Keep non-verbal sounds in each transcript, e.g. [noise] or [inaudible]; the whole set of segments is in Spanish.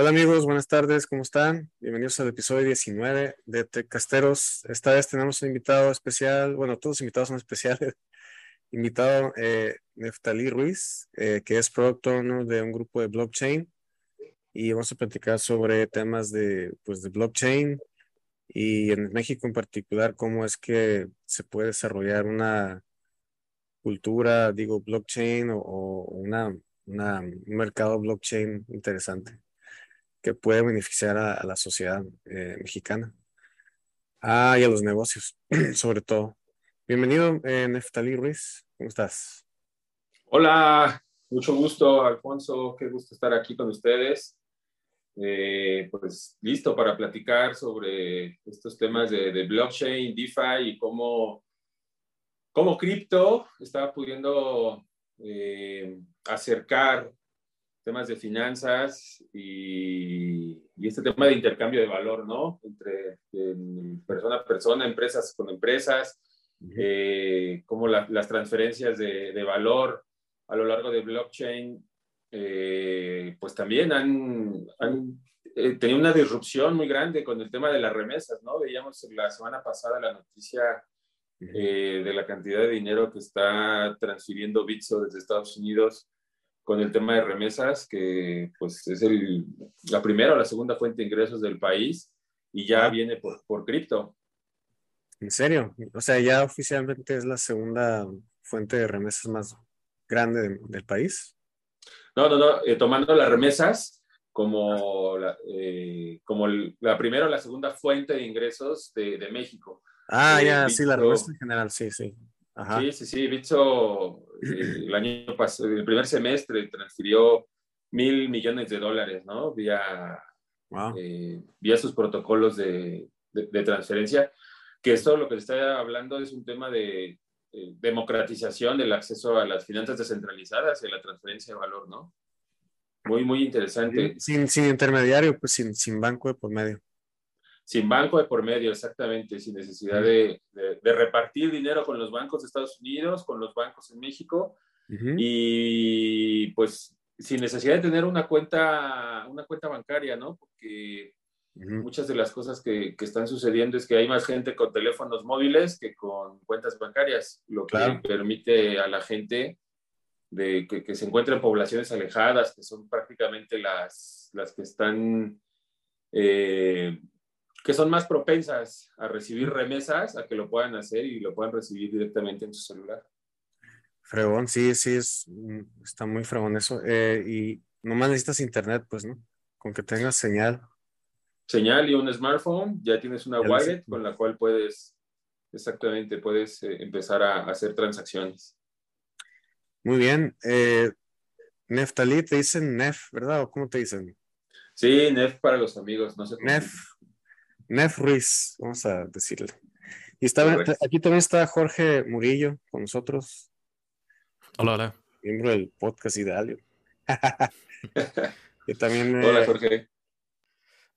Hola amigos, buenas tardes, ¿cómo están? Bienvenidos al episodio 19 de Tecasteros. Esta vez tenemos un invitado especial, bueno, todos los invitados son especiales. [laughs] Invitado eh, Neftali Ruiz, eh, que es Product de un grupo de blockchain. Y vamos a platicar sobre temas de, pues, de blockchain y en México en particular, cómo es que se puede desarrollar una cultura, digo, blockchain o, una, una, un mercado blockchain interesante que puede beneficiar a, la sociedad eh, mexicana. Ah, y a los negocios, [clears throat] sobre todo. Bienvenido, eh, Neftali Ruiz. ¿Cómo estás? Hola, mucho gusto, Alfonso. Qué gusto estar aquí con ustedes. Eh, pues listo para platicar sobre estos temas de, blockchain, DeFi y cómo, cómo cripto está pudiendo acercar temas de finanzas y, este tema de intercambio de valor, ¿no? Entre persona a persona, empresas con empresas, eh, como las transferencias de, valor a lo largo de blockchain, eh, pues también han, eh, tenido una disrupción muy grande con el tema de las remesas, ¿no? Veíamos la semana pasada la noticia de la cantidad de dinero que está transfiriendo Bitso desde Estados Unidos con el tema de remesas, que pues es el, la primera o la segunda fuente de ingresos del país y ya viene por, por cripto. ¿En serio? O sea, ya oficialmente es la segunda fuente de remesas más grande del país. No, no, no, eh, tomando las remesas como la, eh, como la primera o la segunda fuente de ingresos de, de México. Ah, ya, sí, la remesa en general, sí, sí. Sí, sí, sí. Bitso el año pasado, el primer semestre transfirió mil millones de dólares, ¿no? Vía, eh, vía sus protocolos de, de, transferencia. Que esto lo que está hablando es un tema de eh, democratización del acceso a las finanzas descentralizadas y la transferencia de valor, ¿no? Muy, muy interesante. Sin, sin intermediario, pues sin, sin banco de por medio sin banco de por medio, exactamente, sin necesidad de, repartir dinero con los bancos de Estados Unidos, con los bancos en México, y pues sin necesidad de tener una cuenta, una cuenta bancaria, ¿no? Porque muchas de las cosas que, están sucediendo es que hay más gente con teléfonos móviles que con cuentas bancarias, lo que permite a la gente de que, se encuentre en poblaciones alejadas, que son prácticamente las, las que están eh, que son más propensas a recibir remesas, a que lo puedan hacer y lo puedan recibir directamente en su celular. Fregón, sí, sí, es, mm, está muy fregón eso. Eh, y nomás necesitas internet, pues, ¿no? Con que tengas señal. Señal y un smartphone, ya tienes una wallet con la cual puedes, exactamente, puedes eh, empezar a, hacer transacciones. Muy bien. Eh, Neftali, te dicen Nef, ¿verdad? ¿O cómo te dicen? Sí, Nef para los amigos, no sé. Nef, Nef Ruiz, vamos a decirle. Y está, aquí también está Jorge Murillo con nosotros. Hola, hola. Miembro del podcast Idealio. [laughs] y también. Hola, eh, Jorge.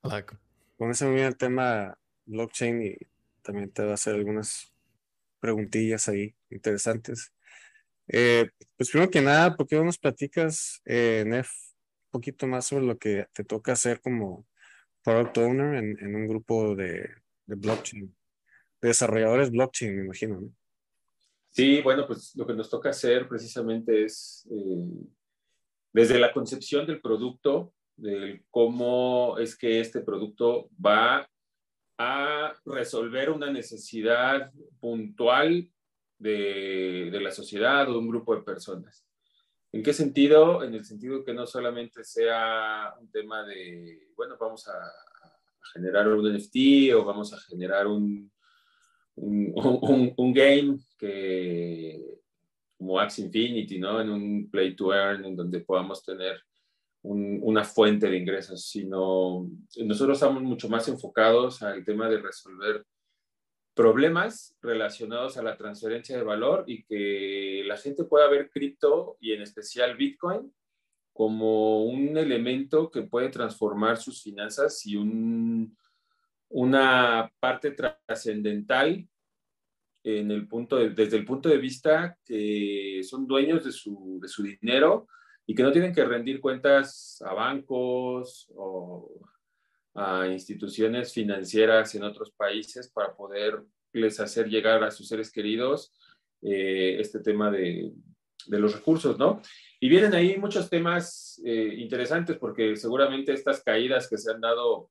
Hola. Conoce muy bien el tema blockchain y también te va a hacer algunas preguntillas ahí interesantes. Eh, pues primero que nada, ¿por qué no nos platicas, eh, Nef, un poquito más sobre lo que te toca hacer como product owner en, un grupo de, blockchain, de desarrolladores blockchain, me imagino. ¿no? Sí, bueno, pues lo que nos toca hacer precisamente es eh, desde la concepción del producto, de cómo es que este producto va a resolver una necesidad puntual de, de la sociedad o un grupo de personas. ¿En qué sentido? En el sentido que no solamente sea un tema de, bueno, vamos a, generar un NFT o vamos a generar [laughs] un, un, game que, como Axie Infinity, ¿no? En un play to earn, en donde podamos tener una fuente de ingresos, sino nosotros estamos mucho más enfocados al tema de resolver problemas relacionados a la transferencia de valor y que la gente pueda ver cripto y en especial Bitcoin como un elemento que puede transformar sus finanzas y un, una parte trascendental en el punto desde el punto de vista que son dueños de su, de su dinero y que no tienen que rendir cuentas a bancos o a instituciones financieras en otros países para poderles hacer llegar a sus seres queridos eh, este tema de, de, los recursos, ¿no? Y vienen ahí muchos temas eh, interesantes porque seguramente estas caídas que se han dado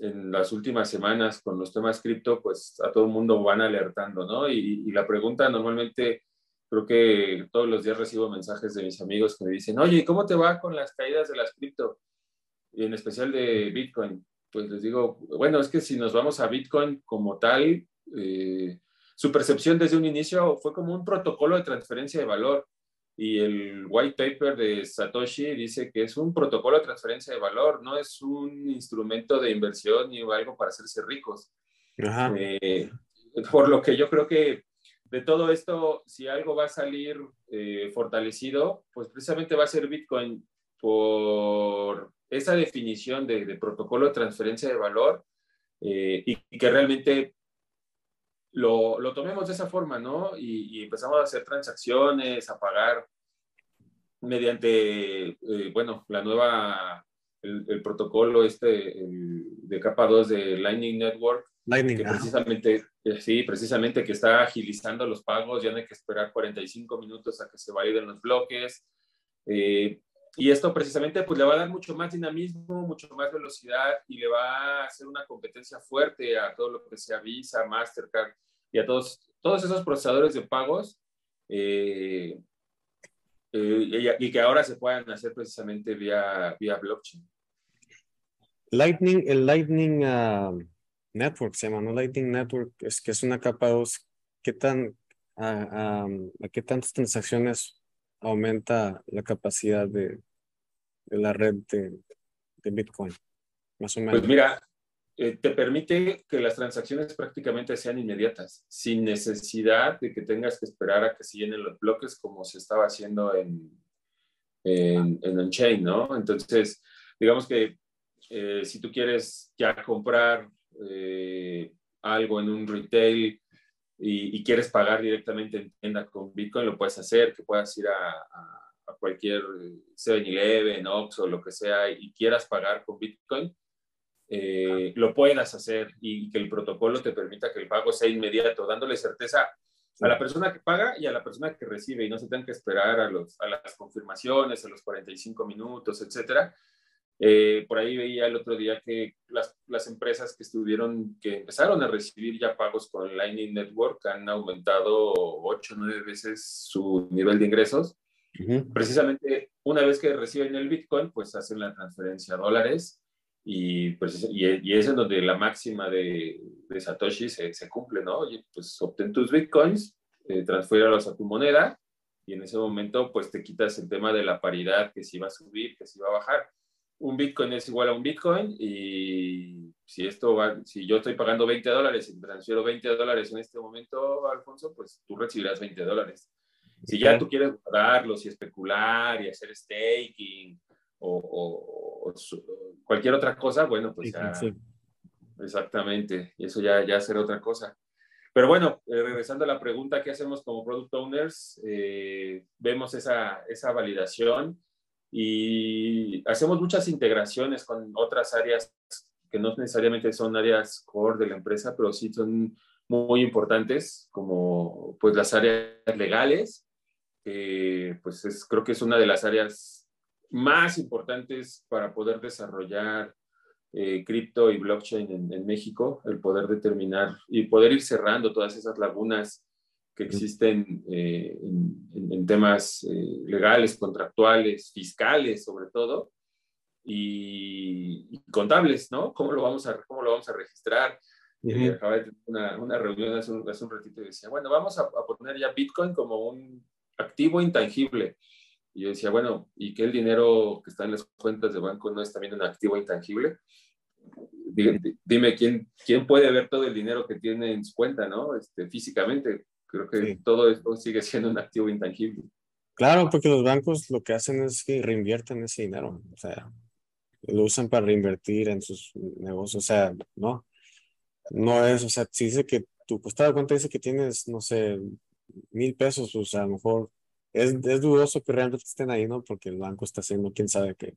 en las últimas semanas con los temas cripto, pues a todo el mundo van alertando, ¿no? Y, y, la pregunta normalmente, creo que todos los días recibo mensajes de mis amigos que me dicen, oye, ¿cómo te va con las caídas de las cripto? En especial de Bitcoin. Pues les digo, bueno, es que si nos vamos a Bitcoin como tal, eh, su percepción desde un inicio fue como un protocolo de transferencia de valor. Y el white paper de Satoshi dice que es un protocolo de transferencia de valor, no es un instrumento de inversión ni algo para hacerse ricos. Eh, por lo que yo creo que de todo esto, si algo va a salir eh, fortalecido, pues precisamente va a ser Bitcoin por esa definición de, protocolo de transferencia de valor eh, y, que realmente lo, lo, tomemos de esa forma, ¿no? Y, empezamos a hacer transacciones, a pagar mediante, eh, bueno, la nueva, el, protocolo este de capa 2 de Lightning Network, Lightning, que precisamente, eh, sí, precisamente que está agilizando los pagos, ya no hay que esperar 45 minutos a que se validen los bloques. Eh, y esto precisamente pues le va a dar mucho más dinamismo, mucho más velocidad y le va a hacer una competencia fuerte a todo lo que sea Visa, Mastercard y a todos, todos esos procesadores de pagos eh, eh, y, que ahora se puedan hacer precisamente vía, vía blockchain. Lightning, el Lightning ah, Network se llama, ¿no? Lightning Network es que es una capa 2. ¿Qué tan, a qué tantas transacciones aumenta la capacidad de, de la red de, Bitcoin, más o menos. Pues mira, eh, te permite que las transacciones prácticamente sean inmediatas, sin necesidad de que tengas que esperar a que se llenen los bloques como se estaba haciendo en, en, en Unchain, ¿no? Entonces, digamos que eh, si tú quieres ya comprar eh, algo en un retail y, quieres pagar directamente en tienda con Bitcoin, lo puedes hacer, que puedas ir a a cualquier 7-Eleven, Ox o lo que sea y quieras pagar con Bitcoin, eh, lo puedas hacer y que el protocolo te permita que el pago sea inmediato, dándole certeza a la persona que paga y a la persona que recibe y no se tengan que esperar a, los, a las confirmaciones, a los 45 minutos, etcétera. Eh, por ahí veía el otro día que las, las, empresas que estuvieron, que empezaron a recibir ya pagos con Lightning Network han aumentado 8 o 9 veces su nivel de ingresos Precisamente una vez que reciben el Bitcoin, pues hacen la transferencia a dólares y, pues, y, es en donde la máxima de, de Satoshi se, se, cumple, ¿no? Oye, pues obtén tus Bitcoins, eh, a tu moneda y en ese momento pues te quitas el tema de la paridad, que si va a subir, que si va a bajar. Un Bitcoin es igual a un Bitcoin y si esto va, si yo estoy pagando 20 dólares y transfiero 20 dólares en este momento, Alfonso, pues tú recibirás 20 dólares. Si ya tú quieres guardarlos y especular y hacer staking o, cualquier otra cosa, bueno, pues ya. Exactamente, y eso ya, ya será otra cosa. Pero bueno, eh, regresando a la pregunta, ¿qué hacemos como product owners? Eh, vemos esa, esa validación y hacemos muchas integraciones con otras áreas que no necesariamente son áreas core de la empresa, pero sí son muy importantes, como pues las áreas legales, pues es, creo que es una de las áreas más importantes para poder desarrollar eh, cripto y blockchain en, México, el poder determinar y poder ir cerrando todas esas lagunas que existen eh, en, temas eh, legales, contractuales, fiscales sobre todo, y, contables, ¿no? ¿Cómo lo vamos a, cómo lo vamos a registrar? Acababa de tener una, una reunión hace un, hace un, ratito y decía, bueno, vamos a, a poner ya Bitcoin como un activo intangible. Y yo decía, bueno, ¿y qué el dinero que está en las cuentas de banco no es también un activo intangible? Dime, ¿quién, quién puede ver todo el dinero que tiene en su cuenta, ¿no? Este, físicamente. Creo que todo esto sigue siendo un activo intangible. Claro, porque los bancos lo que hacen es que reinvierten ese dinero. O sea, lo usan para reinvertir en sus negocios. O sea, no. No es, o sea, si dice que tu costado de cuenta dice que tienes, no sé, mil pesos, o sea, a lo mejor es, es dudoso que realmente estén ahí, ¿no? Porque el banco está haciendo quién sabe qué.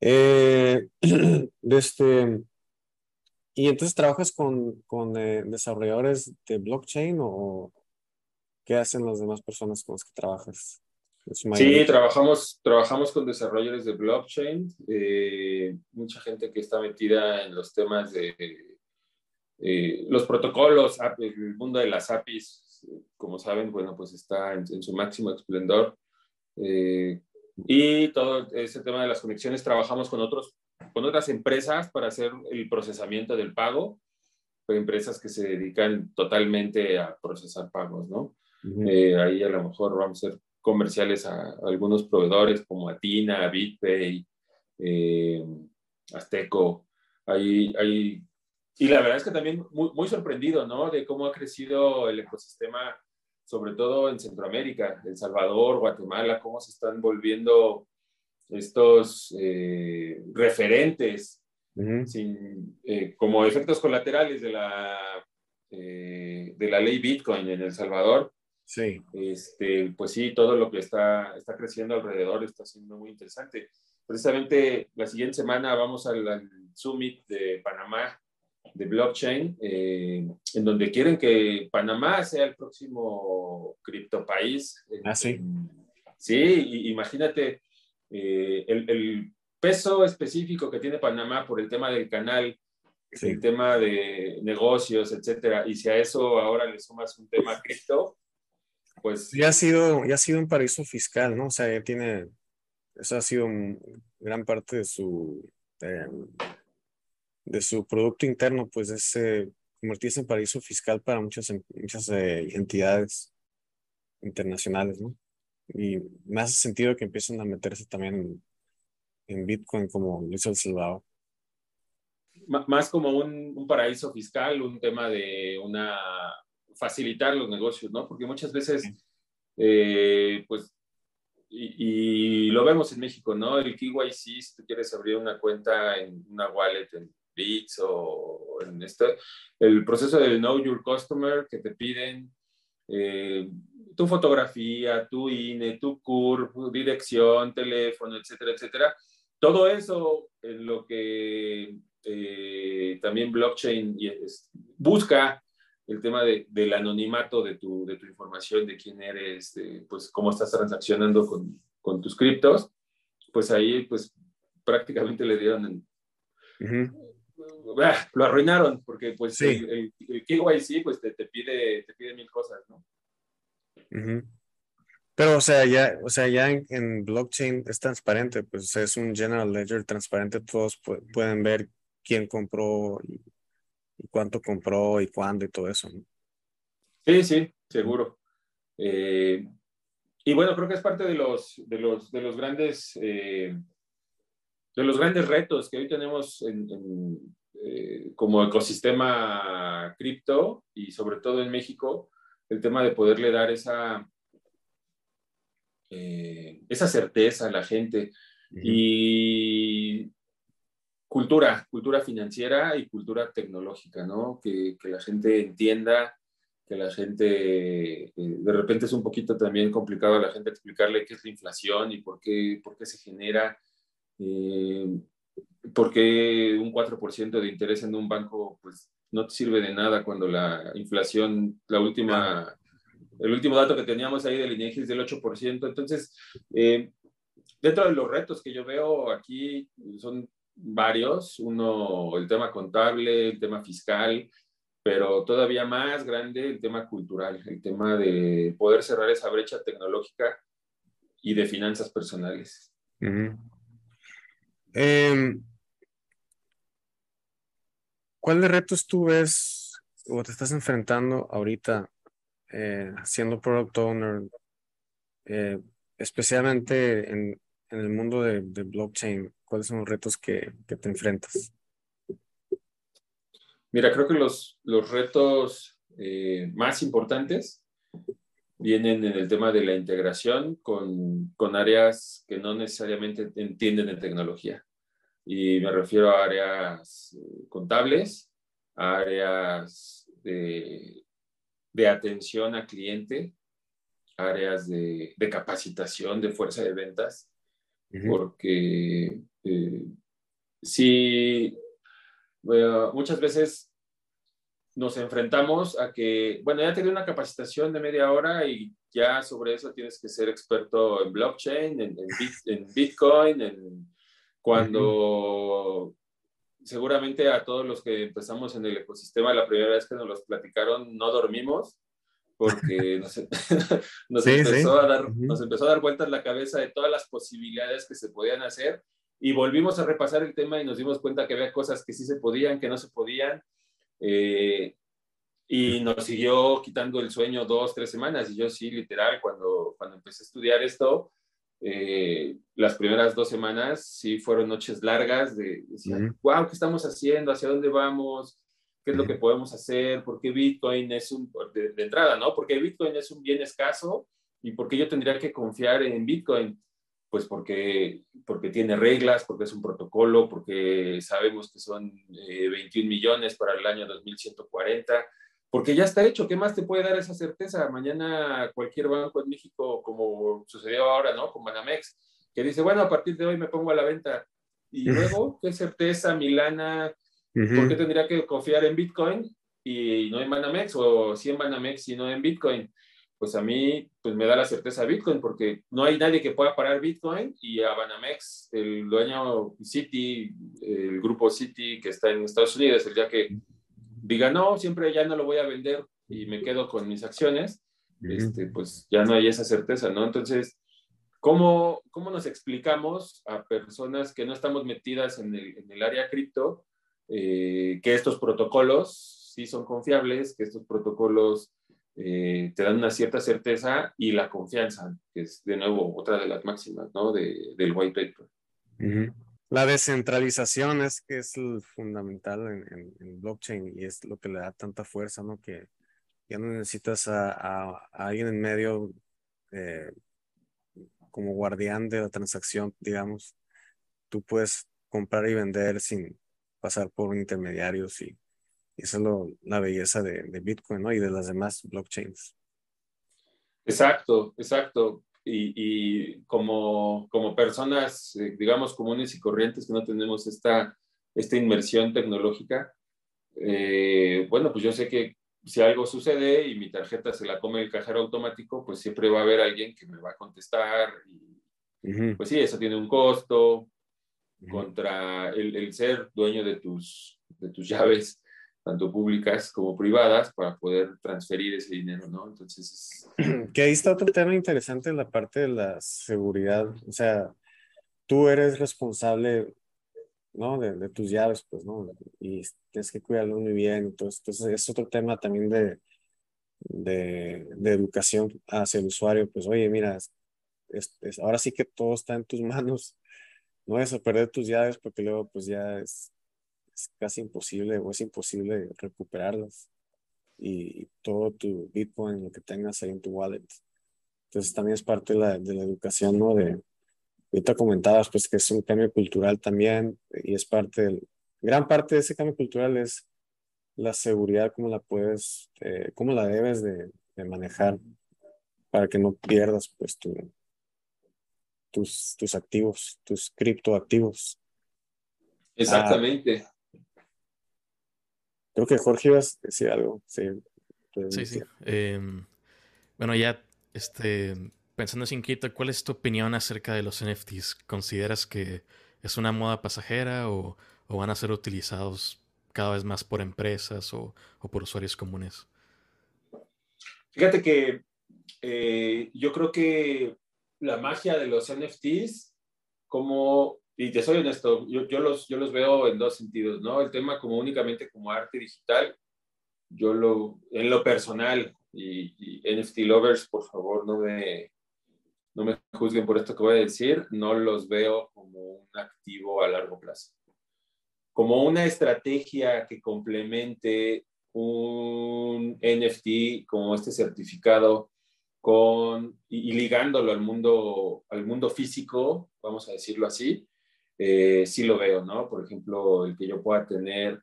Eh, [clears throat] este, ¿Y entonces trabajas con, con eh, desarrolladores de blockchain o qué hacen las demás personas con las que trabajas? Sí, trabajamos, trabajamos con desarrolladores de blockchain, eh, mucha gente que está metida en los temas de eh, los protocolos, el mundo de las APIs, como saben, bueno, pues está en, su máximo esplendor. y todo ese tema de las conexiones, trabajamos con otros con otras empresas para hacer el procesamiento del pago, empresas que se dedican totalmente a procesar pagos, ¿no? Eh, ahí a lo mejor vamos a ser comerciales a, algunos proveedores como Atina, BitPay, eh, Azteco. Ahí, ahí, y la verdad es que también muy, muy sorprendido, ¿no? De cómo ha crecido el ecosistema, sobre todo en Centroamérica, El Salvador, Guatemala, cómo se están volviendo estos eh, referentes sin, eh, como efectos colaterales de la, eh, de la ley Bitcoin en El Salvador. Sí. Este, pues sí, todo lo que está, está creciendo alrededor está siendo muy interesante. Precisamente la siguiente semana vamos al, Summit de Panamá de blockchain, en donde quieren que Panamá sea el próximo criptopaís. Ah, sí. Sí, imagínate, eh, el, peso específico que tiene Panamá por el tema del canal, el tema de negocios, etcétera, y si a eso ahora le sumas un tema cripto, pues... Ya ha sido, ya ha sido un paraíso fiscal, ¿no? O sea, ya tiene, eso ha sido gran parte de su, de su producto interno, pues es eh, convertirse en paraíso fiscal para muchas, muchas eh, entidades internacionales, ¿no? Y me hace sentido que empiecen a meterse también en, Bitcoin como lo hizo El Salvador. Más como un, paraíso fiscal, un tema de una facilitar los negocios, ¿no? Porque muchas veces, eh, pues, y, lo vemos en México, ¿no? El KYC, si tú quieres abrir una cuenta en una wallet en Bits o en este, el proceso del Know Your Customer que te piden, eh, tu fotografía, tu INE, tu CURP, dirección, teléfono, etcétera, etcétera. Todo eso en lo que eh, también blockchain busca el tema del anonimato de tu, de tu información, de quién eres, pues cómo estás transaccionando con, con, tus criptos, pues ahí pues prácticamente le dieron... Ah, lo arruinaron porque pues el, el, KYC pues te, te, pide, te pide mil cosas, ¿no? Pero, o sea, ya, o sea, ya en, blockchain es transparente, pues es un general ledger transparente, todos pueden ver quién compró y, cuánto compró y cuándo y todo eso. Sí, sí, seguro. Eh, y bueno, creo que es parte de los, de los, de los grandes, eh, de los grandes retos que hoy tenemos eh, como ecosistema cripto y sobre todo en México, el tema de poderle dar esa, eh, esa certeza a la gente y cultura, cultura financiera y cultura tecnológica, ¿no? Que, la gente entienda, que la gente, eh, de repente es un poquito también complicado a la gente explicarle qué es la inflación y por qué, por qué se genera. Eh, porque un 4% de interés en un banco pues no te sirve de nada cuando la inflación, la última, el último dato que teníamos ahí del INEGI es del 8%. Entonces, eh, dentro de los retos que yo veo aquí son varios. Uno, el tema contable, el tema fiscal, pero todavía más grande el tema cultural, el tema de poder cerrar esa brecha tecnológica y de finanzas personales. ¿Cuáles retos tú ves o te estás enfrentando ahorita eh, siendo product owner, eh, especialmente en, el mundo de, blockchain? ¿Cuáles son los retos que, te enfrentas? Mira, creo que los, los retos eh, más importantes vienen en el tema de la integración con, con áreas que no necesariamente entienden de tecnología. Y me refiero a áreas eh, contables, áreas de, de, atención al cliente, áreas de, capacitación de fuerza de ventas, porque eh, sí, muchas veces nos enfrentamos a que, bueno, ya te una capacitación de media hora y ya sobre eso tienes que ser experto en blockchain, en, Bitcoin, en, cuando seguramente a todos los que empezamos en el ecosistema la primera vez que nos los platicaron no dormimos porque [laughs] nos, [laughs] empezó, A dar, nos empezó a dar vueltas la cabeza de todas las posibilidades que se podían hacer y volvimos a repasar el tema y nos dimos cuenta que había cosas que sí se podían, que no se podían. Eh, y nos siguió quitando el sueño dos, tres semanas. Y yo sí, literal, cuando, cuando empecé a estudiar esto, eh, las primeras dos semanas sí fueron noches largas de, decir, wow, ¿qué estamos haciendo? ¿Hacia dónde vamos? ¿Qué es lo que podemos hacer? ¿Por qué Bitcoin es un, de, de entrada, ¿no? Porque Bitcoin es un bien escaso y por qué yo tendría que confiar en Bitcoin? Pues porque, porque tiene reglas, porque es un protocolo, porque sabemos que son 21 eh, millones para el año 2140 porque ya está hecho. ¿Qué más te puede dar esa certeza? Mañana cualquier banco en México, como sucedió ahora, ¿no? Con Banamex, que dice, bueno, a partir de hoy me pongo a la venta. Y luego, ¿qué certeza, Milana? ¿Por qué tendría que confiar en Bitcoin y no en Banamex? O sí en Banamex y no en Bitcoin. Pues a mí, pues me da la certeza Bitcoin, porque no hay nadie que pueda parar Bitcoin y a Banamex, el dueño Citi, el grupo Citi que está en Estados Unidos, el día que diga, no, siempre ya no lo voy a vender y me quedo con mis acciones, este, pues ya no hay esa certeza, ¿no? Entonces, ¿cómo, cómo nos explicamos a personas que no estamos metidas en el, en el área cripto eh, que estos protocolos sí son confiables, que estos protocolos eh, te dan una cierta certeza y la confianza, que es de nuevo otra de las máximas, ¿no? De, del white paper. La descentralización es que es fundamental en, blockchain y es lo que le da tanta fuerza, ¿no? Que ya no necesitas a, alguien en medio eh, como guardián de la transacción, digamos. Tú puedes comprar y vender sin pasar por intermediarios y, esa es la belleza de, de Bitcoin, ¿no? Y de las demás blockchains. Exacto, exacto y, como, como personas, eh, digamos, comunes y corrientes que no tenemos esta, esta inmersión tecnológica, eh, bueno, pues yo sé que si algo sucede y mi tarjeta se la come el cajero automático, pues siempre va a haber alguien que me va a contestar. Y, Pues sí, eso tiene un costo contra el, el, ser dueño de tus, de tus llaves tanto públicas como privadas, para poder transferir ese dinero, ¿no? Entonces... [clears throat] Que ahí está otro tema interesante en la parte de la seguridad. O sea, tú eres responsable, ¿no? De, tus llaves, pues, ¿no? Y tienes que cuidarlo muy bien. Entonces, entonces es otro tema también de, de, de, educación hacia el usuario. Pues, oye, mira, ahora sí que todo está en tus [laughs] manos. No vas a perder tus llaves porque luego, pues, ya es es casi imposible o es imposible recuperarlas y, todo tu Bitcoin, lo que tengas ahí en tu wallet. Entonces también es parte de la, de la educación, ¿no? De, ahorita comentabas pues que es un cambio cultural también y es parte del, gran parte de ese cambio cultural es la seguridad, cómo la puedes, eh, cómo la debes de, de, manejar para que no pierdas pues tu, tus, tus activos, tus criptoactivos. Exactamente. Creo que Jorge ibas a decir algo. Sí, sí. sí. Em, bueno, ya este, pensando sin quito, ¿cuál es tu opinión acerca de los NFTs? ¿Consideras que es una moda pasajera o, van a ser utilizados cada vez más por empresas o, por usuarios comunes? Fíjate que eh, yo creo que la magia de los NFTs, como y te soy honesto, yo, yo, los, yo los veo en dos sentidos, ¿no? El tema como únicamente como arte digital, yo lo, en lo personal, y, NFT lovers, por favor, no me, no me juzguen por esto que voy a decir, no los veo como un activo a largo plazo. Como una estrategia que complemente un NFT como este certificado con, y, y ligándolo al mundo, al mundo físico, vamos a decirlo así, eh, sí lo veo, ¿no? Por ejemplo, el que yo pueda tener,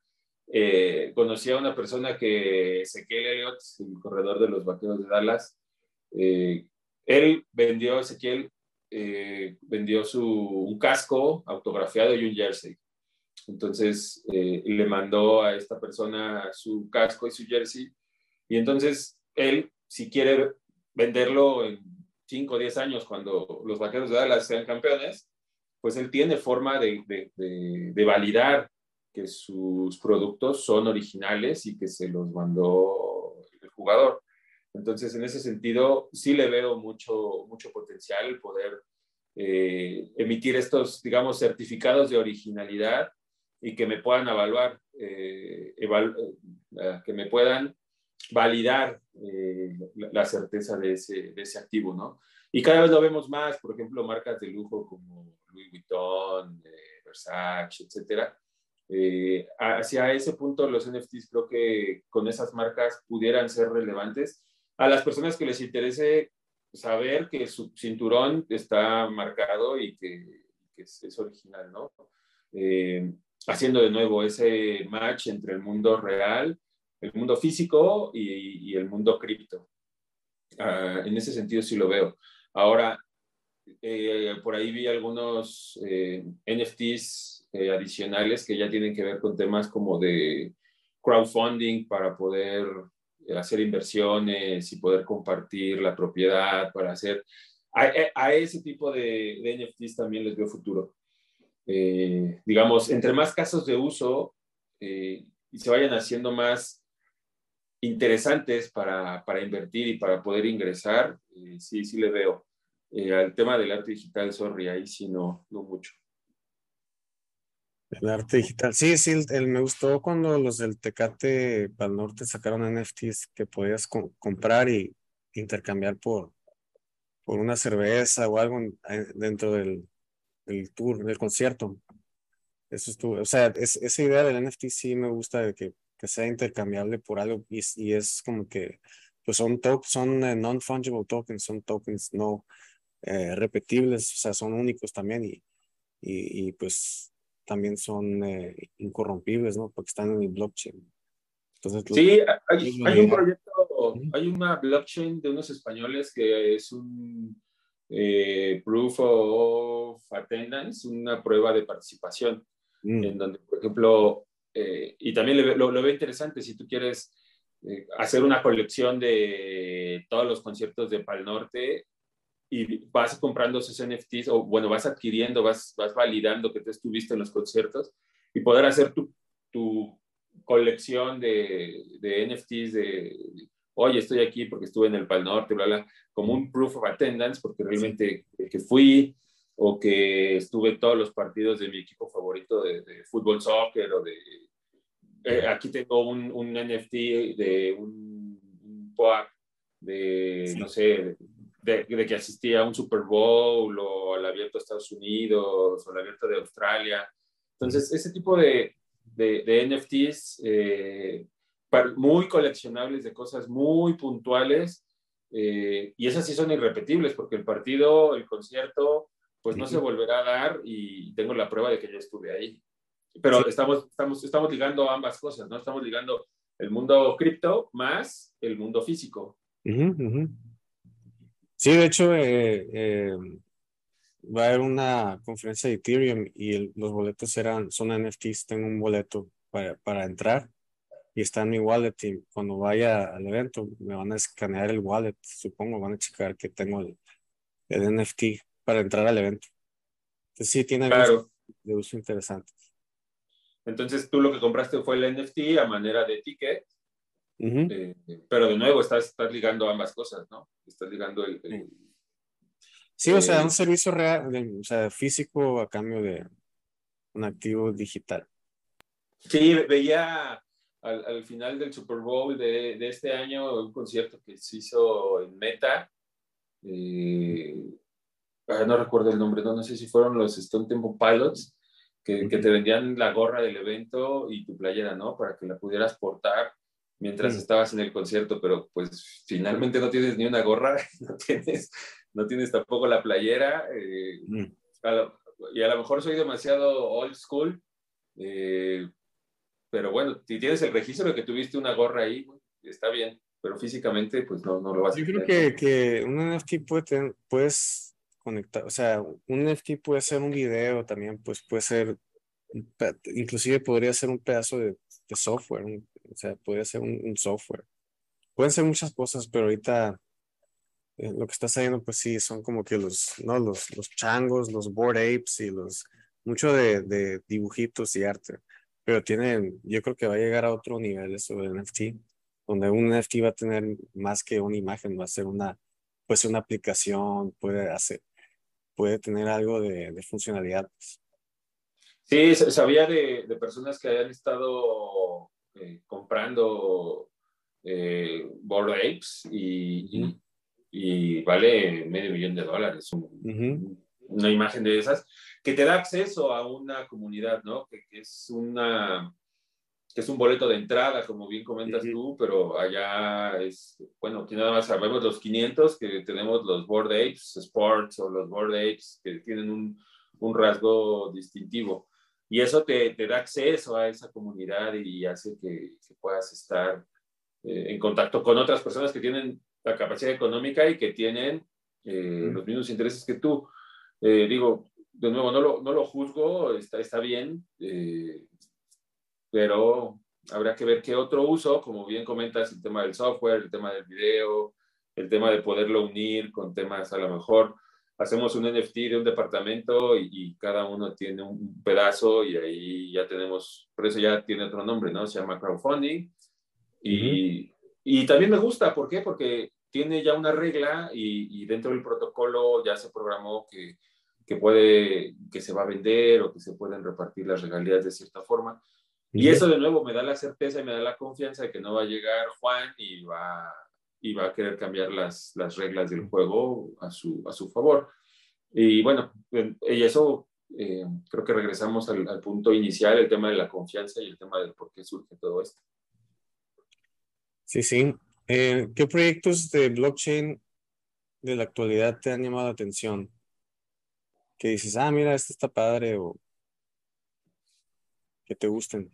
eh, conocí a una persona que, Ezequiel Elliott, el corredor de los vaqueros de Dallas, eh, él vendió, Ezequiel, eh, vendió su, un casco autografiado y un jersey. Entonces eh, le mandó a esta persona su casco y su jersey. Y entonces él, si quiere venderlo en 5 o 10 años, cuando los vaqueros de Dallas sean campeones, pues él tiene forma de, de, de, validar que sus productos son originales y que se los mandó el jugador. Entonces, en ese sentido, sí le veo mucho, mucho potencial poder eh, emitir estos, digamos, certificados de originalidad y que me puedan evaluar, eh, eh, que me puedan validar la certeza de ese, de ese activo, ¿no? Y cada vez lo vemos más, por ejemplo, marcas de lujo como Louis Vuitton, Versace, etcétera. hacia ese punto los NFTs creo que con esas marcas pudieran ser relevantes a las personas que les interese saber que su cinturón está marcado y que, es, original, ¿no? Eh, haciendo de nuevo ese match entre el mundo real, el mundo físico y, el mundo cripto. Ah, en ese sentido sí lo veo. Ahora, eh, por ahí vi algunos eh, NFTs adicionales que ya tienen que ver con temas como de crowdfunding para poder hacer inversiones y poder compartir la propiedad para hacer... A, ese tipo de, NFTs también les veo futuro. Eh, digamos, entre más casos de uso eh, y se vayan haciendo más interesantes para, para invertir y para poder ingresar, eh, sí, sí le veo. Al tema del arte digital, sorry, ahí sí no, no mucho. El arte digital. Sí, sí, el, me gustó cuando los del Tecate Pal Norte sacaron NFTs que podías comprar y intercambiar por, por una cerveza o algo dentro del, del, tour, del concierto. Eso estuvo, o sea, es, esa idea del NFT sí me gusta de que, que sea intercambiable por algo y, y es como que, pues son, son eh, non-fungible tokens, son tokens no eh, repetibles, o sea, son únicos también y, y, y pues también son eh, incorrompibles, ¿no? Porque están en el blockchain. Entonces, sí, hay, un proyecto, hay una blockchain de unos españoles que es un eh, proof of attendance, una prueba de participación, mm. en donde, por ejemplo, eh, y también lo, lo, veo interesante, si tú quieres hacer una colección de todos los conciertos de Pal Norte, y vas comprando esos NFTs o bueno, vas adquiriendo, vas, vas validando que te estuviste en los conciertos y poder hacer tu, tu colección de, de, NFTs de, oye, estoy aquí porque estuve en el Pal Norte, bla, bla, como un proof of attendance, porque realmente que fui o que estuve en todos los partidos de mi equipo favorito de, fútbol, soccer o de... Eh, aquí tengo un, un, NFT de un, un POAC de, no sé, de, que asistía a un Super Bowl o al abierto de Estados Unidos o al abierto de Australia. Entonces, ese tipo de, de, NFTs eh, muy coleccionables de cosas muy puntuales eh, y esas sí son irrepetibles porque el partido, el concierto, pues no se volverá a dar y tengo la prueba de que yo estuve ahí. Pero estamos, estamos, estamos ligando ambas cosas, ¿no? Estamos ligando el mundo cripto más el mundo físico. Sí, de hecho, eh, eh, va a haber una conferencia de Ethereum y los boletos serán, son NFTs. Tengo un boleto para, para entrar y está en mi wallet y cuando vaya al evento me van a escanear el wallet, supongo, van a checar que tengo el, NFT para entrar al evento. Entonces sí, tiene claro. de uso interesante. Entonces tú lo que compraste fue el NFT a manera de ticket eh, pero de nuevo, estás, estás, ligando ambas cosas, ¿no? Estás ligando el... sí, o sea, un servicio real, o sea, físico a cambio de un activo digital. Sí, veía al, al final del Super Bowl de, de, este año un concierto que se hizo en Meta. Eh, ah, no recuerdo el nombre, no, no sé si fueron los Stone Temple Pilots, que, que, te vendían la gorra del evento y tu playera, ¿no? Para que la pudieras portar mientras estabas en el concierto, pero pues finalmente no tienes ni una gorra, [laughs] no tienes, no tienes tampoco la playera. Eh, y a lo mejor soy demasiado old school, eh, pero bueno, si tienes el registro de que tuviste una gorra ahí, está bien. pero físicamente pues no, no lo vas a Yo creo que, que un NFT puede tener, puedes conectar, o sea, un NFT puede ser un video también, pues puede ser, inclusive podría ser un pedazo de, de software, o sea, puede ser un, software. Pueden ser muchas cosas, pero ahorita eh, lo que está saliendo, pues sí, son como que los, ¿no? Los, los changos, los board apes y los, mucho de, dibujitos y arte. Pero tiene, yo creo que va a llegar a otro nivel eso de NFT, donde un NFT va a tener más que una imagen, va a ser una, puede ser una aplicación, puede hacer, puede tener algo de, de funcionalidad. Sí, sabía de, de personas que hayan estado eh, comprando eh, Board Apes y, y, vale medio millón de dólares. Una imagen de esas que te da acceso a una comunidad, ¿no? Que, es una que es un boleto de entrada, como bien comentas tú, pero allá es, bueno, aquí nada más sabemos los 500, que tenemos los Board Apes Sports o los Board Apes, que tienen un, un rasgo distintivo. Y eso te, te, da acceso a esa comunidad y hace que, puedas estar eh, en contacto con otras personas que tienen la capacidad económica y que tienen eh, los mismos intereses que tú. Eh, digo, de nuevo, no lo, no lo juzgo, está, está bien, pero habrá que ver qué otro uso, como bien comentas, el tema del software, el tema del video, el tema de poderlo unir con temas a lo mejor hacemos un NFT de un departamento y, cada uno tiene un pedazo y ahí ya tenemos, por eso ya tiene otro nombre, ¿no? Se llama crowdfunding. Y, y también me gusta, ¿por qué? Porque tiene ya una regla y, y dentro del protocolo ya se programó que, que, puede, que se va a vender o que se pueden repartir las regalías de cierta forma. Y eso de nuevo me da la certeza y me da la confianza de que no va a llegar Juan y va y va a querer cambiar las, las reglas del juego a su, a su favor. Y bueno, y eso eh, creo que regresamos al, punto inicial, el tema de la confianza y el tema de por qué surge todo esto. Sí, sí. Eh, ¿Qué proyectos de blockchain de la actualidad te han llamado la atención? Que dices, ah, mira, este está padre o que te gusten.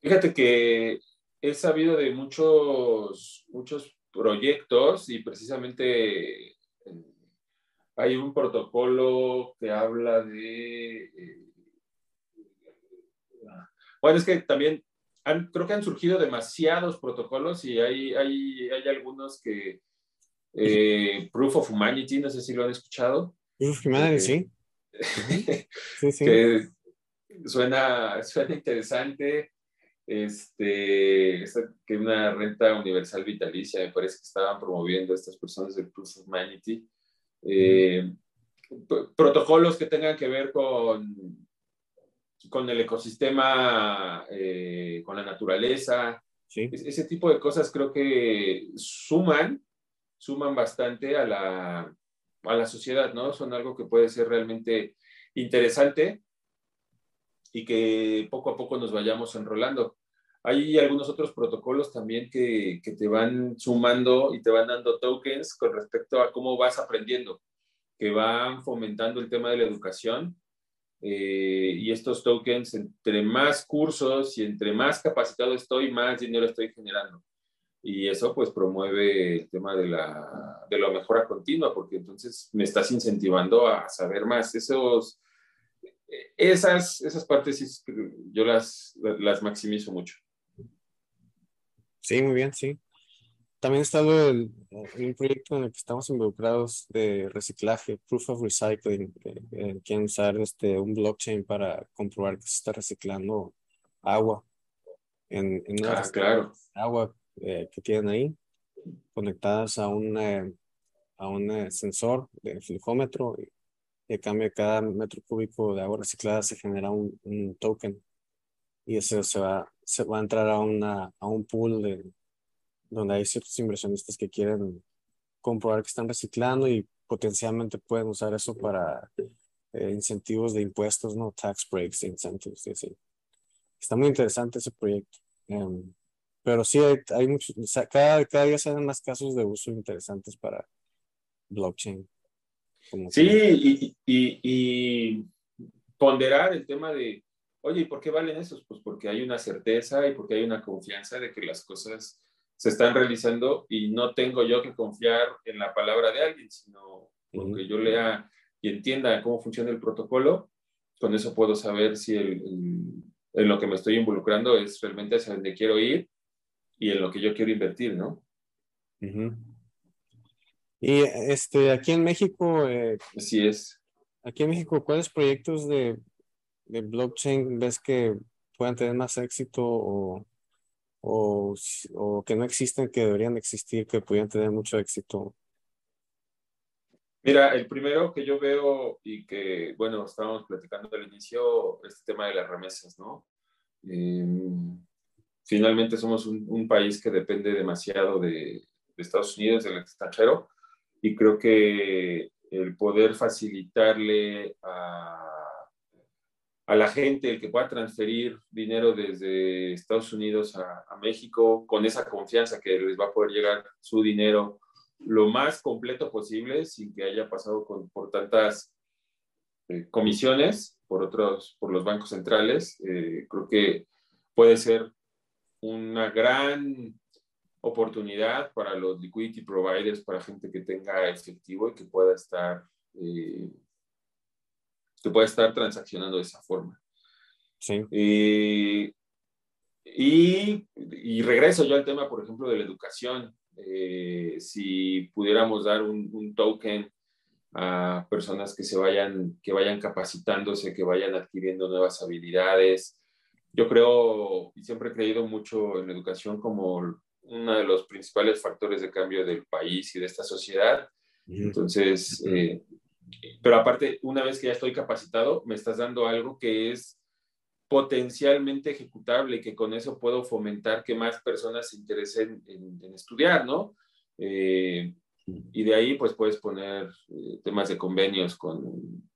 Fíjate que he sabido de muchos, muchos proyectos y precisamente eh, hay un protocolo que habla de... Eh, bueno, es que también creo que han surgido demasiados protocolos y hay, hay, hay algunos que... Eh, Proof of Humanity, no sé si lo han escuchado. Proof of Humanity, sí. [laughs] sí, sí. Que suena, suena interesante este, que una renta universal vitalicia, me parece que estaban promoviendo estas personas del Plus Humanity. Eh, protocolos que tengan que ver con, con el ecosistema, eh, con la naturaleza. ese tipo de cosas creo que suman, suman bastante a la, a la sociedad, ¿no? Son algo que puede ser realmente interesante y que poco a poco nos vayamos enrolando. Hay algunos otros protocolos también que, que, te van sumando y te van dando tokens con respecto a cómo vas aprendiendo, que van fomentando el tema de la educación. Eh, y estos tokens, entre más cursos y entre más capacitado estoy, más dinero estoy generando. Y eso pues promueve el tema de la, de la mejora continua, porque entonces me estás incentivando a saber más. Esos esas, esas partes yo las, las maximizo mucho. Sí, muy bien, sí. También está el, un proyecto en el que estamos involucrados de reciclaje, Proof of Recycling, que quieren usar este, un blockchain para comprobar que se está reciclando agua en, en ah, claro. agua eh, que tienen ahí, conectadas a un, a un eh, sensor de flujómetro y y a cambio de cada metro cúbico de agua reciclada se genera un, un token y ese se va, se va a entrar a, una, a un pool de, donde hay ciertos inversionistas que quieren comprobar que están reciclando y potencialmente pueden usar eso para eh, incentivos de impuestos, ¿no? Tax breaks, incentives, sí, Está muy interesante ese proyecto. Em, pero sí, hay, hay muchos, cada, cada día se dan más casos de uso interesantes para blockchain. Sí, y, ponderar el tema de, oye, ¿y por qué valen esos? Pues porque hay una certeza y porque hay una confianza de que las cosas se están realizando y no tengo yo que confiar en la palabra de alguien, sino porque yo lea y entienda cómo funciona el protocolo, con eso puedo saber si en lo que me estoy involucrando es realmente hacia donde quiero ir y en lo que yo quiero invertir, ¿no? Y este, aquí en México... Eh, Así es. Aquí en México, ¿cuáles proyectos de, de blockchain ves que puedan tener más éxito o, o, o, que no existen, que deberían existir, que pudieran tener mucho éxito? Mira, el primero que yo veo y que, bueno, estábamos platicando al inicio, este tema de las remesas, ¿no? Em, finalmente somos un, un, país que depende demasiado de, de, Estados Unidos, del extranjero, y creo que el poder facilitarle a a la gente, el que pueda transferir dinero desde Estados Unidos a, México con esa confianza que les va a poder llegar su dinero lo más completo posible sin que haya pasado por tantas eh, comisiones por otros, por los bancos centrales. Eh, creo que puede ser una gran oportunidad para los liquidity providers, para gente que tenga efectivo y que pueda estar eh, que puede estar transaccionando de esa forma. Sí. Eh, y, y, regreso yo al tema, por ejemplo, de la educación. Eh, si pudiéramos dar un, un, token a personas que se vayan, que vayan capacitándose, que vayan adquiriendo nuevas habilidades. Yo creo y siempre he creído mucho en la educación como uno de los principales factores de cambio del país y de esta sociedad. Entonces, eh, pero aparte, una vez que ya estoy capacitado, me estás dando algo que es potencialmente ejecutable que con eso puedo fomentar que más personas se interesen en, estudiar, ¿no? Eh, y de ahí, pues puedes poner eh, temas de convenios con,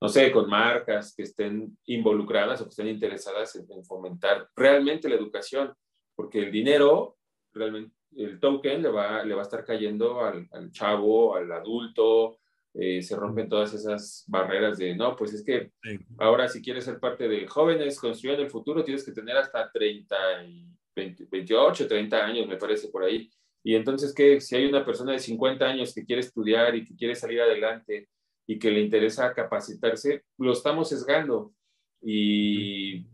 no sé, con marcas que estén involucradas o que estén interesadas en, fomentar realmente la educación, porque el dinero, realmente, el token le va, le va a estar cayendo al chavo, al adulto, eh, se rompen todas esas barreras de, no, pues es que ahora si quieres ser parte de jóvenes construyendo el futuro, tienes que tener hasta 30 y 28, 30 años, me parece por ahí. Y entonces, que Si hay una persona de 50 años que quiere estudiar y que quiere salir adelante y que le interesa capacitarse, lo estamos sesgando. Y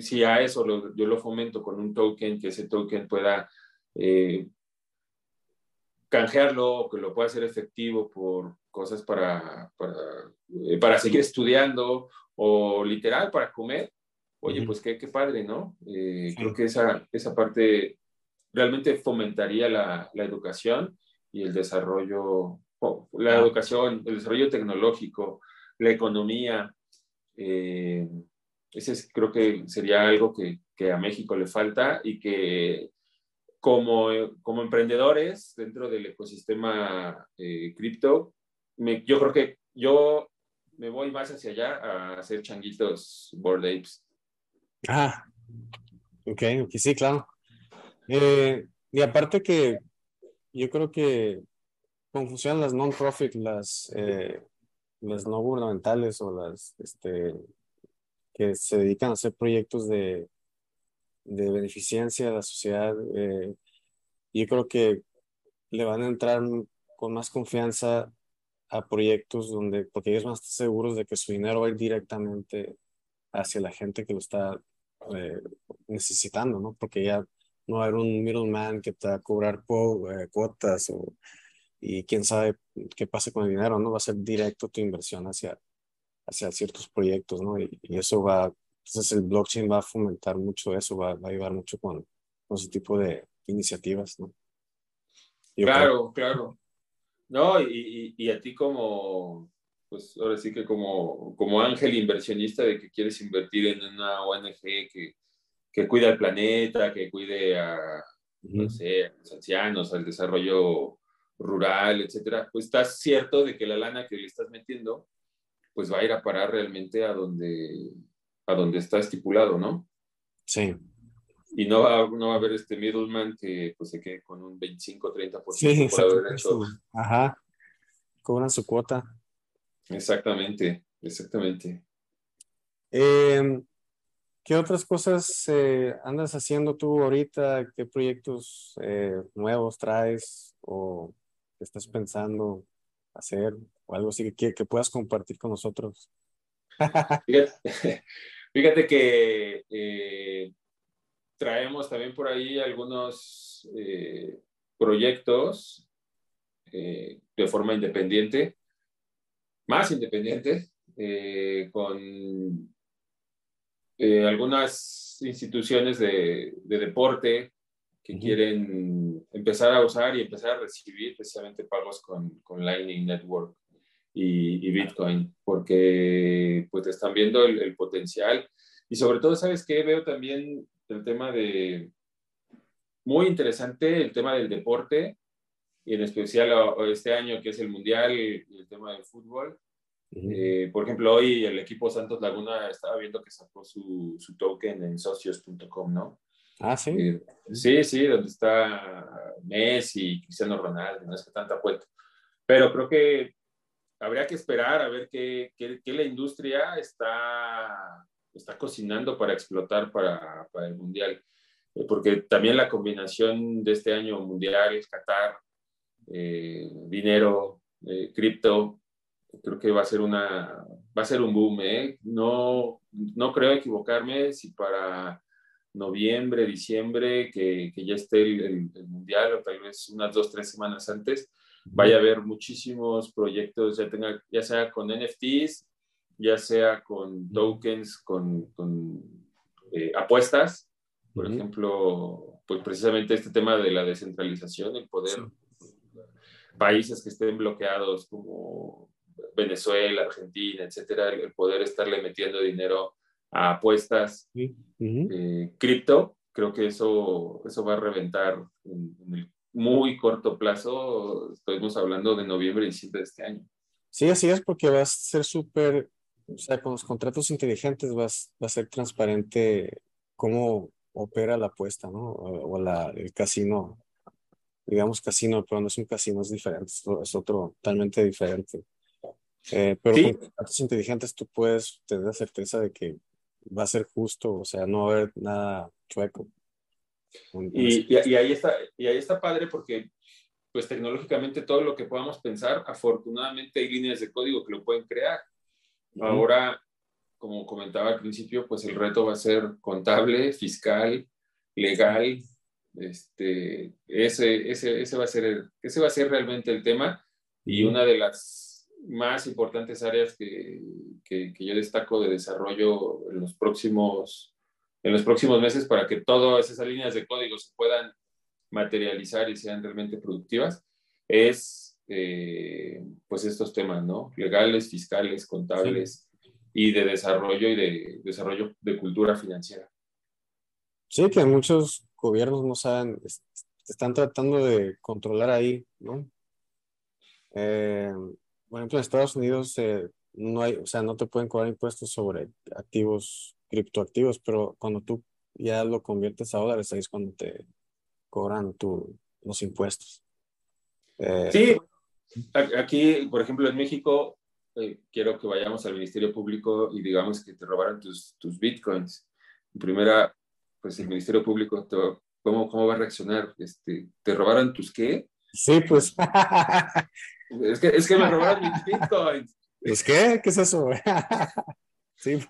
si a eso yo lo fomento con un token, que ese token pueda eh, canjearlo, que lo pueda hacer efectivo por cosas para, para, eh, para, seguir estudiando o literal para comer, oye, pues qué, qué, padre, ¿no? Eh, creo que esa, esa parte realmente fomentaría la, la educación y el desarrollo, la educación, el desarrollo tecnológico, la economía. Eh, ese creo que sería algo que, que, a México le falta y que como, como emprendedores dentro del ecosistema cripto, yo creo que yo me voy más hacia allá a hacer changuitos board apes. Ah, ok, sí, claro. Eh, y aparte que yo creo que como funcionan las non-profit, las, eh, las no gubernamentales o las este, que se dedican a hacer proyectos de, de beneficencia a la sociedad, eh, yo creo que le van a entrar con más confianza a proyectos donde, porque ellos van a estar seguros de que su dinero va a ir directamente hacia la gente que lo está eh, necesitando, ¿no? Porque ya no va a haber un middleman que te va a cobrar eh, cuotas o, y quién sabe qué pase con el dinero, ¿no? Va a ser directo tu inversión hacia, hacia ciertos proyectos, ¿no? Y, eso va, entonces el blockchain va a fomentar mucho eso, va, va a ayudar mucho con, con ese tipo de iniciativas, ¿no? claro, claro. No, y, y, a ti como, pues ahora sí que como, como ángel inversionista de que quieres invertir en una ONG que, que cuida al planeta, que cuide a, no sé, a los ancianos, al desarrollo rural, etcétera, pues estás cierto de que la lana que le estás metiendo, pues va a ir a parar realmente a donde, a donde está estipulado, ¿no? Sí y no va, no va a haber este middleman que pues se quede con un 25-30% sí, por haber hecho. Ajá, cobran su cuota. Exactamente, exactamente. Em, ¿Qué otras cosas eh, andas haciendo tú ahorita? ¿Qué proyectos eh, nuevos traes o estás pensando hacer o algo así que, que puedas compartir con nosotros? [laughs] [laughs] Fíjate, que eh, traemos también por ahí algunos proyectos de forma independiente, más independiente, con eh, algunas instituciones de, deporte que quieren empezar a usar y empezar a recibir precisamente pagos con, con Lightning Network y, Bitcoin, porque pues están viendo el, potencial. Y sobre todo, ¿sabes qué? Veo también el tema de, muy interesante, el tema del deporte y en especial este año que es el Mundial y el tema del fútbol eh, por ejemplo, hoy el equipo Santos Laguna estaba viendo que sacó su, su token en socios.com, ¿no? Ah, sí. Eh, sí, sí, donde está Messi, Cristiano Ronaldo, no es que tanta vuelta. Pero creo que habría que esperar a ver qué, qué, qué la industria está, está cocinando para explotar para, el Mundial. Eh, porque también la combinación de este año Mundial, Qatar, dinero, cripto, creo que va a ser una, va a ser un boom, ¿eh? No, no creo equivocarme si para noviembre, diciembre, que, que ya esté el, mundial o tal vez unas dos, tres semanas antes, vaya a haber muchísimos proyectos, ya, tenga, ya sea con NFTs, ya sea con tokens, con, con eh, apuestas, por ejemplo, pues precisamente este tema de la descentralización, el poder, países que estén bloqueados como Venezuela, Argentina, etcétera, el poder estarle metiendo dinero a apuestas, eh, cripto, creo que eso, eso va a reventar en, el muy corto plazo. Estamos hablando de noviembre y diciembre de este año. Sí, así es, porque va a ser súper, o sea, con los contratos inteligentes va a ser transparente cómo opera la apuesta, ¿no? O, la, el casino, digamos casino, pero no es un casino, es diferente, es otro totalmente diferente. Eh, pero con datos inteligentes tú puedes tener la certeza de que va a ser justo, o sea, no va a haber nada chueco. Y, y, ahí está, y ahí está padre porque pues tecnológicamente todo lo que podamos pensar, afortunadamente hay líneas de código que lo pueden crear. Ahora, como comentaba al principio, pues el reto va a ser contable, fiscal, legal, este, ese, ese, ese, va a ser ese va a ser realmente el tema. Y una de las más importantes áreas que, que, yo destaco de desarrollo en los próximos en los próximos meses para que todas esas líneas de código se puedan materializar y sean realmente productivas es eh, pues estos temas, ¿no? Legales, fiscales, contables y de desarrollo y de desarrollo de cultura financiera. Sí, que muchos gobiernos no saben, están tratando de controlar ahí, ¿no? Eh, por ejemplo, en Estados Unidos eh, no hay, o sea, no te pueden cobrar impuestos sobre activos, criptoactivos, pero cuando tú ya lo conviertes a dólares, ahí es cuando te cobran tu, los impuestos. Eh, sí, aquí, por ejemplo, en México, eh, quiero que vayamos al Ministerio Público y digamos que te robaron tus, tus bitcoins. En primera, pues el Ministerio Público, ¿cómo, ¿cómo va a reaccionar? Este, ¿Te robaron tus qué? Sí, pues. [laughs] Es que, es que me robaron mis bitcoins. ¿Es qué? ¿Qué es eso? [laughs] sí.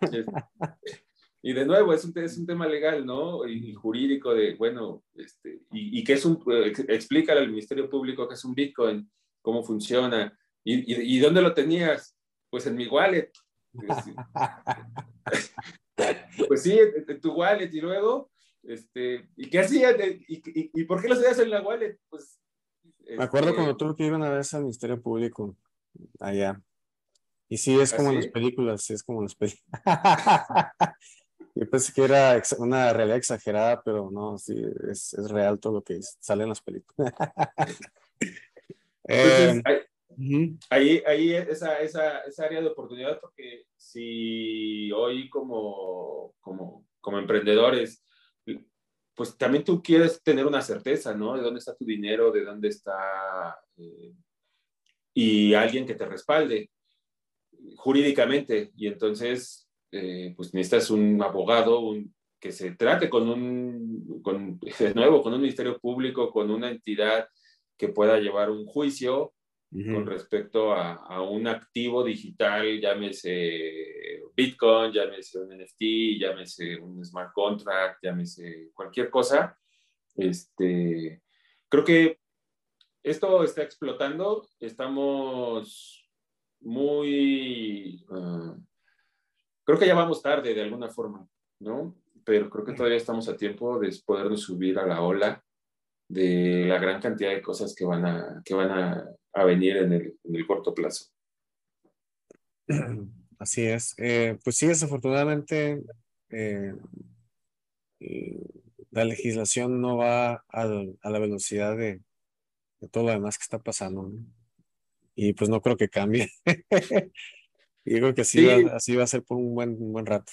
Y de nuevo, es un, es un tema legal, ¿no? Y, jurídico de, bueno, este, y, y que es un, explícale al Ministerio Público que es un Bitcoin, cómo funciona, y, y, dónde lo tenías, pues en mi wallet. [laughs] pues sí, en, tu wallet, y luego, este, ¿y qué hacías? ¿Y, y, por qué lo hacías en la wallet? Pues me acuerdo cuando este, tuve que ir una vez al Ministerio Público allá. Y sí, es como en las películas, sí, es como en las películas. [laughs] Yo pensé que era una realidad exagerada, pero no, sí, es, es real todo lo que sale en las películas. [laughs] eh, ahí, ahí, esa, esa, esa, área de oportunidad, porque si hoy como, como, como emprendedores pues también tú quieres tener una certeza, ¿no? De dónde está tu dinero, de dónde está... Eh, y alguien que te respalde jurídicamente. Y entonces, eh, pues necesitas un abogado un, que se trate con un, con, [laughs] de nuevo, con un ministerio público, con una entidad que pueda llevar un juicio con respecto a, a, un activo digital, llámese Bitcoin, llámese un NFT, llámese un smart contract, llámese cualquier cosa. Este, creo que esto está explotando, estamos muy... Uh, creo que ya vamos tarde de alguna forma, ¿no? Pero creo que todavía estamos a tiempo de podernos subir a la ola de la gran cantidad de cosas que van a, que van a, a venir en el, en el, corto plazo. [clears throat] Así es. Eh, pues sí, desafortunadamente eh, la legislación no va al, a la velocidad de, de, todo lo demás que está pasando. ¿no? Y pues no creo que cambie. [laughs] creo que así, sí. va, así va a ser por un buen, un buen rato.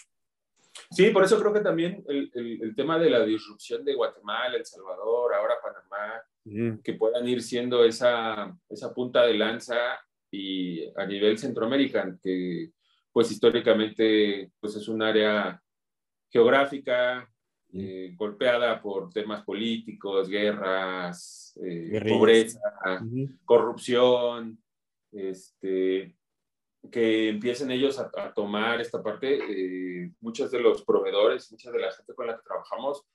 Sí, por eso creo que también el, el, el, tema de la disrupción de Guatemala, El Salvador, ahora Panamá, que puedan ir siendo esa, esa punta de lanza y a nivel Centroamérica, que pues históricamente pues es un área geográfica eh, golpeada por temas políticos, guerras, eh, pobreza, corrupción, este, que empiecen ellos a, a tomar esta parte. Eh, muchos de los proveedores, mucha de la gente con la que trabajamos,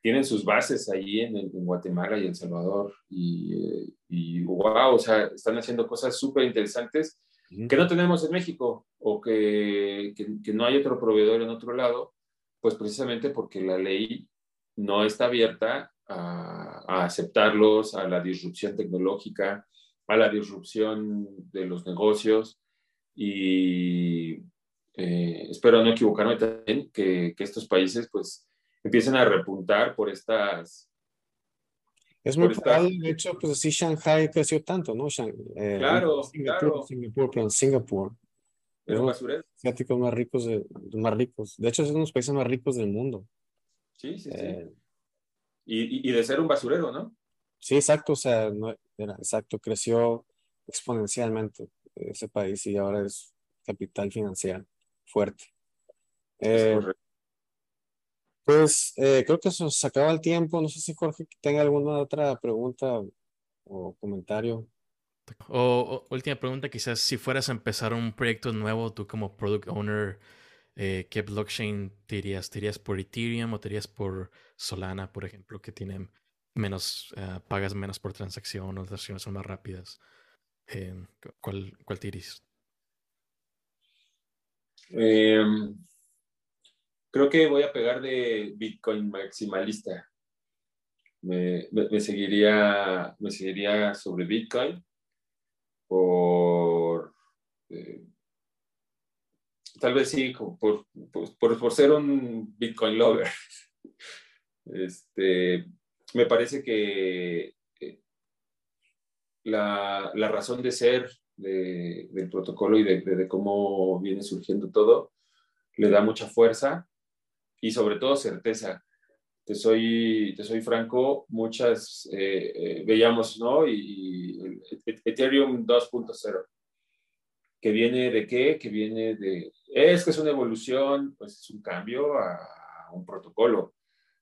tienen sus bases ahí en, en Guatemala y El Salvador. Y, eh, y, wow, o sea, están haciendo cosas súper interesantes que no tenemos en México o que, que, que, no hay otro proveedor en otro lado, pues precisamente porque la ley no está abierta a, a aceptarlos, a la disrupción tecnológica, a la disrupción de los negocios y eh, espero no equivocarme también que, que, estos países pues empiecen a repuntar por estas... Es muy probable, de hecho, pues así Shanghai creció tanto, ¿no? Shang, eh, claro, Singapur, claro. Singapur, perdón, Singapur. Los asiáticos más ricos, de, más ricos. De hecho, es uno de los países más ricos del mundo. Sí, sí, eh, sí. Y, y, de ser un basurero, ¿no? Sí, exacto, o sea, no, era, exacto, creció exponencialmente ese país y ahora es capital financiero fuerte. Eh, pues eh, creo que eso se acaba el tiempo. No sé si Jorge tenga alguna otra pregunta o comentario. O, o, última pregunta, quizás si fueras a empezar un proyecto nuevo, tú como product owner, eh, ¿qué blockchain te irías? ¿Te irías por Ethereum o te irías por Solana, por ejemplo, que tienen menos, uh, pagas menos por transacción o las transacciones son más rápidas? Eh, ¿cuál, ¿Cuál te irías? Eh, creo que voy a pegar de Bitcoin maximalista. Me, seguiría, me seguiría sobre Bitcoin por eh, tal vez sí por, por, por, ser un Bitcoin lover. [laughs] Este, me parece que eh, la, la, razón de ser de, del protocolo y de, de, cómo viene surgiendo todo le da mucha fuerza y sobre todo certeza. Te soy, te soy franco, muchas eh, eh, veíamos, ¿no? Y, y Ethereum 2.0, que viene de qué? Que viene de, es que es una evolución, pues es un cambio a, a un protocolo.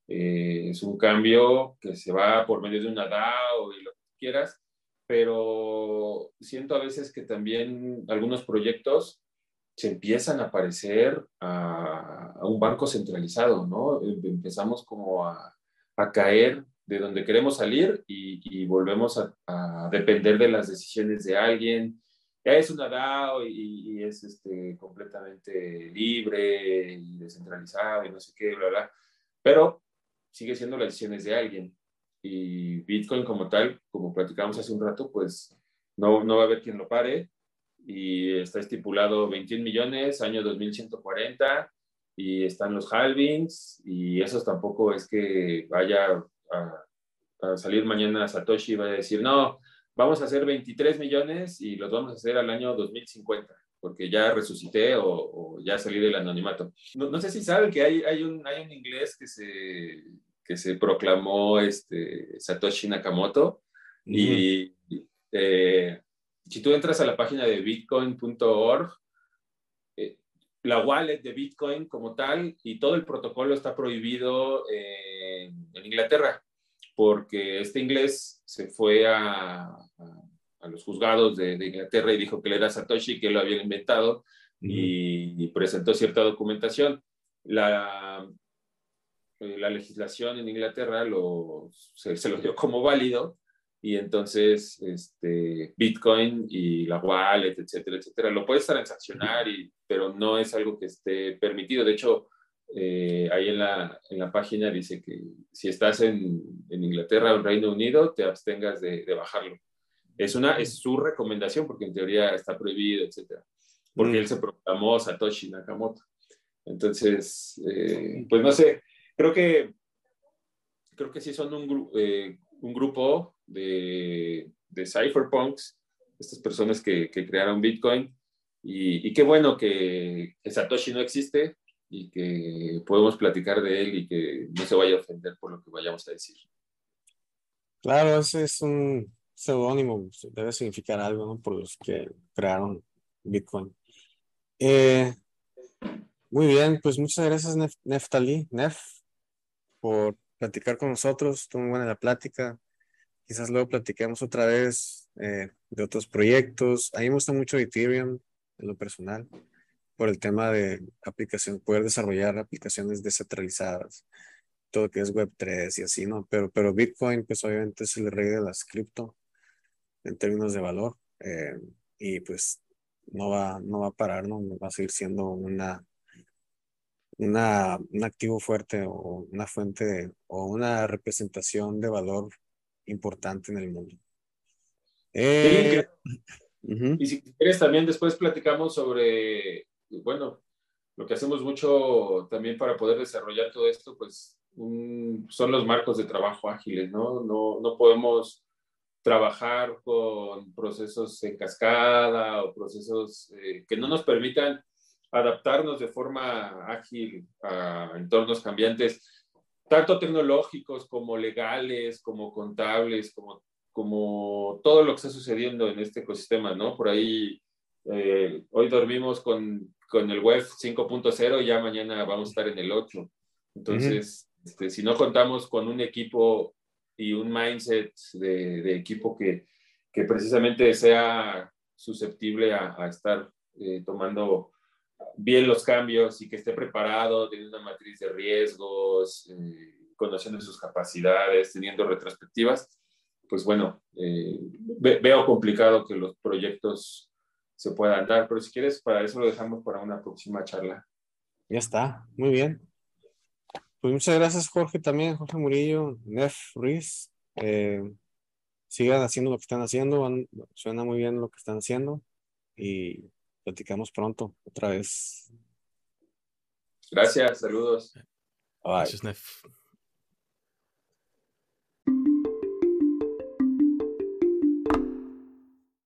Eh, es un cambio que se va por medio de una DAO y lo que quieras, pero siento a veces que también algunos proyectos se empiezan a parecer a, a un banco centralizado, ¿no? Empezamos como a, a caer de donde queremos salir y, y volvemos a, a, depender de las decisiones de alguien. Es una DAO y, y, es este, completamente libre y descentralizado y no sé qué, bla, bla. Pero sigue siendo las decisiones de alguien. Y Bitcoin como tal, como platicamos hace un rato, pues no, no va a haber quien lo pare y está estipulado 21 millones, año 2140, y están los halvings, y eso tampoco es que vaya a, a, salir mañana Satoshi y vaya a decir, no, vamos a hacer 23 millones y los vamos a hacer al año 2050, porque ya resucité o, o ya salí del anonimato. No, no, sé si saben que hay, hay, un, hay un inglés que se, que se proclamó este, Satoshi Nakamoto, mm. y eh, si tú entras a la página de bitcoin.org, eh, la wallet de Bitcoin como tal y todo el protocolo está prohibido en Inglaterra porque este inglés se fue a, a, los juzgados de, Inglaterra y dijo que él era Satoshi, que lo había inventado y, presentó cierta documentación. La, eh, la legislación en Inglaterra lo, se, se, lo dio como válido y entonces este, Bitcoin y la wallet, etcétera, etcétera, lo puedes transaccionar, y, pero no es algo que esté permitido. De hecho, eh, ahí en la, en la, página dice que si estás en, en Inglaterra o en Reino Unido, te abstengas de, de, bajarlo. Es, una, es su recomendación porque en teoría está prohibido, etcétera. Porque mm. él se proclamó Satoshi Nakamoto. Entonces, eh, pues no sé, creo que creo que sí son un, eh, un grupo de, de cypherpunks, estas personas que, que crearon Bitcoin. Y, y, qué bueno que, Satoshi no existe y que podemos platicar de él y que no se vaya a ofender por lo que vayamos a decir. Claro, ese es un seudónimo, debe significar algo, ¿no? Por los que crearon Bitcoin. Eh, muy bien, pues muchas gracias, Nef Neftali, Nef, por platicar con nosotros. Estuvo muy buena la plática. Quizás luego platiquemos otra vez eh, de otros proyectos. A mí me gusta mucho Ethereum en lo personal por el tema de aplicación, poder desarrollar aplicaciones descentralizadas, todo lo que es Web3 y así, ¿no? Pero, pero Bitcoin, pues obviamente es el rey de las cripto en términos de valor eh, y pues no va, no va a parar, ¿no? Va a seguir siendo una, una, un activo fuerte o una fuente o una representación de valor importante en el mundo. Eh, y si quieres, también después platicamos sobre, bueno, lo que hacemos mucho también para poder desarrollar todo esto, pues son los marcos de trabajo ágiles, ¿no? No, no podemos trabajar con procesos en cascada o procesos eh, que no nos permitan adaptarnos de forma ágil a entornos cambiantes tanto tecnológicos como legales, como contables, como, todo lo que está sucediendo en este ecosistema, ¿no? Por ahí, eh, hoy dormimos con, con el web 5.0 y ya mañana vamos a estar en el 8. Entonces, este, si no contamos con un equipo y un mindset de, equipo que, que, precisamente sea susceptible a, a estar eh, tomando bien los cambios y que esté preparado, teniendo una matriz de riesgos, eh, conociendo sus capacidades, teniendo retrospectivas, pues bueno, eh, veo complicado que los proyectos se puedan dar, pero si quieres, para eso lo dejamos para una próxima charla. Ya está, muy bien. Pues muchas gracias, Jorge, también, Jorge Murillo, Nef Ruiz. Eh, sigan haciendo lo que están haciendo, suena muy bien lo que están haciendo y platicamos pronto otra vez. Gracias, saludos. Bye.